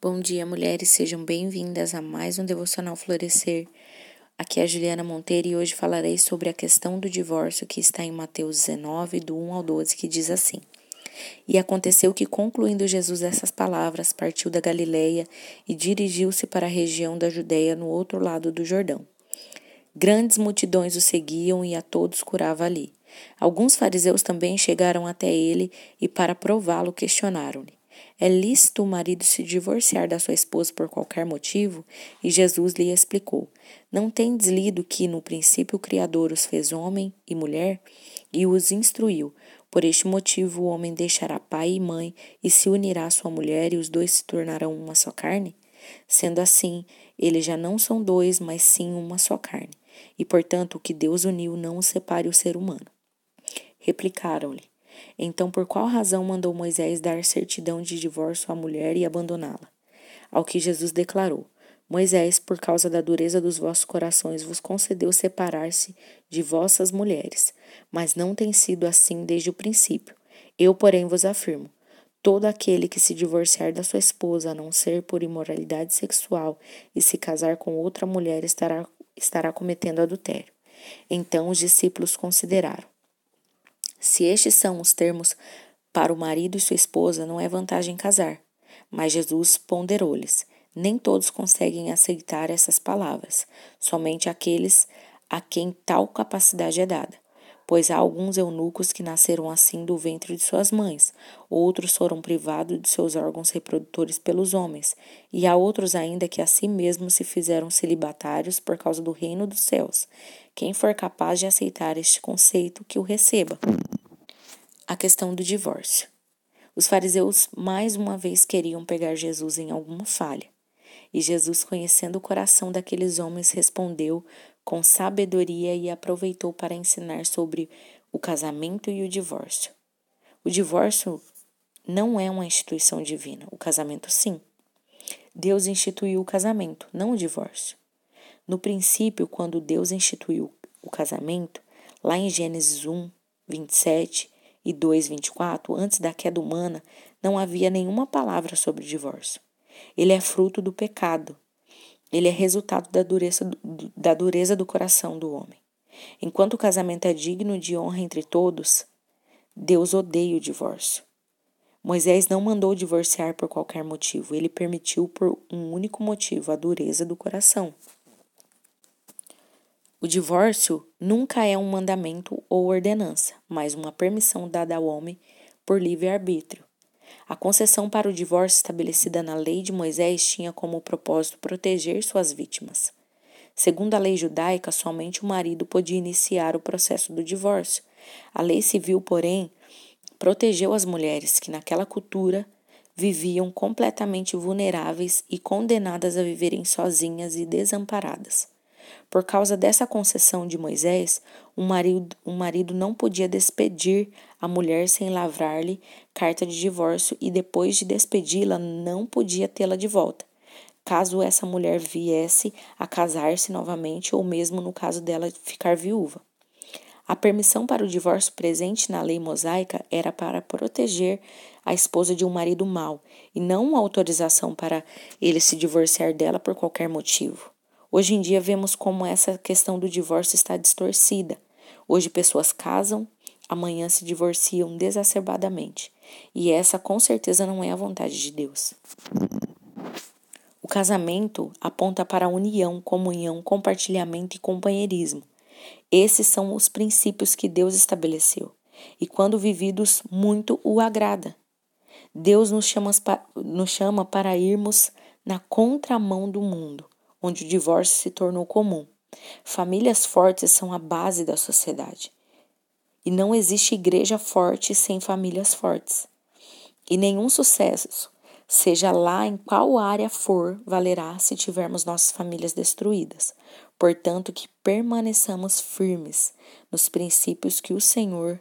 Bom dia, mulheres, sejam bem-vindas a mais um Devocional Florescer. Aqui é a Juliana Monteiro e hoje falarei sobre a questão do divórcio que está em Mateus 19, do 1 ao 12, que diz assim: E aconteceu que, concluindo Jesus essas palavras, partiu da Galileia e dirigiu-se para a região da Judéia no outro lado do Jordão. Grandes multidões o seguiam e a todos curava ali. Alguns fariseus também chegaram até ele e, para prová-lo, questionaram-lhe. É lícito o marido se divorciar da sua esposa por qualquer motivo? E Jesus lhe explicou: Não tendes lido que no princípio o Criador os fez homem e mulher e os instruiu. Por este motivo o homem deixará pai e mãe e se unirá à sua mulher e os dois se tornarão uma só carne? Sendo assim, eles já não são dois, mas sim uma só carne. E portanto, o que Deus uniu não o separe o ser humano. Replicaram-lhe: então, por qual razão mandou Moisés dar certidão de divórcio à mulher e abandoná-la? Ao que Jesus declarou: Moisés, por causa da dureza dos vossos corações, vos concedeu separar-se de vossas mulheres, mas não tem sido assim desde o princípio. Eu, porém, vos afirmo: todo aquele que se divorciar da sua esposa, a não ser por imoralidade sexual, e se casar com outra mulher, estará, estará cometendo adultério. Então os discípulos consideraram: se estes são os termos para o marido e sua esposa, não é vantagem casar. Mas Jesus ponderou-lhes: nem todos conseguem aceitar essas palavras, somente aqueles a quem tal capacidade é dada. Pois há alguns eunucos que nasceram assim do ventre de suas mães, outros foram privados de seus órgãos reprodutores pelos homens, e há outros ainda que a si mesmos se fizeram celibatários por causa do reino dos céus. Quem for capaz de aceitar este conceito, que o receba a questão do divórcio. Os fariseus mais uma vez queriam pegar Jesus em alguma falha. E Jesus, conhecendo o coração daqueles homens, respondeu com sabedoria e aproveitou para ensinar sobre o casamento e o divórcio. O divórcio não é uma instituição divina, o casamento sim. Deus instituiu o casamento, não o divórcio. No princípio, quando Deus instituiu o casamento, lá em Gênesis 1, 27, e 2:24, antes da queda humana, não havia nenhuma palavra sobre o divórcio. Ele é fruto do pecado. Ele é resultado da dureza, da dureza do coração do homem. Enquanto o casamento é digno de honra entre todos, Deus odeia o divórcio. Moisés não mandou divorciar por qualquer motivo, ele permitiu por um único motivo, a dureza do coração. O divórcio nunca é um mandamento ou ordenança, mas uma permissão dada ao homem por livre-arbítrio. A concessão para o divórcio estabelecida na lei de Moisés tinha como propósito proteger suas vítimas. Segundo a lei judaica, somente o marido podia iniciar o processo do divórcio. A lei civil, porém, protegeu as mulheres que, naquela cultura, viviam completamente vulneráveis e condenadas a viverem sozinhas e desamparadas. Por causa dessa concessão de Moisés, um marido, um marido não podia despedir a mulher sem lavrar-lhe carta de divórcio e depois de despedi-la não podia tê-la de volta. Caso essa mulher viesse a casar-se novamente ou mesmo no caso dela ficar viúva. A permissão para o divórcio presente na lei mosaica era para proteger a esposa de um marido mau e não uma autorização para ele se divorciar dela por qualquer motivo. Hoje em dia vemos como essa questão do divórcio está distorcida. Hoje pessoas casam, amanhã se divorciam desacerbadamente. E essa com certeza não é a vontade de Deus. O casamento aponta para a união, comunhão, compartilhamento e companheirismo. Esses são os princípios que Deus estabeleceu. E quando vividos, muito o agrada. Deus nos chama, nos chama para irmos na contramão do mundo onde o divórcio se tornou comum. Famílias fortes são a base da sociedade. E não existe igreja forte sem famílias fortes. E nenhum sucesso, seja lá em qual área for, valerá se tivermos nossas famílias destruídas. Portanto, que permaneçamos firmes nos princípios que o Senhor.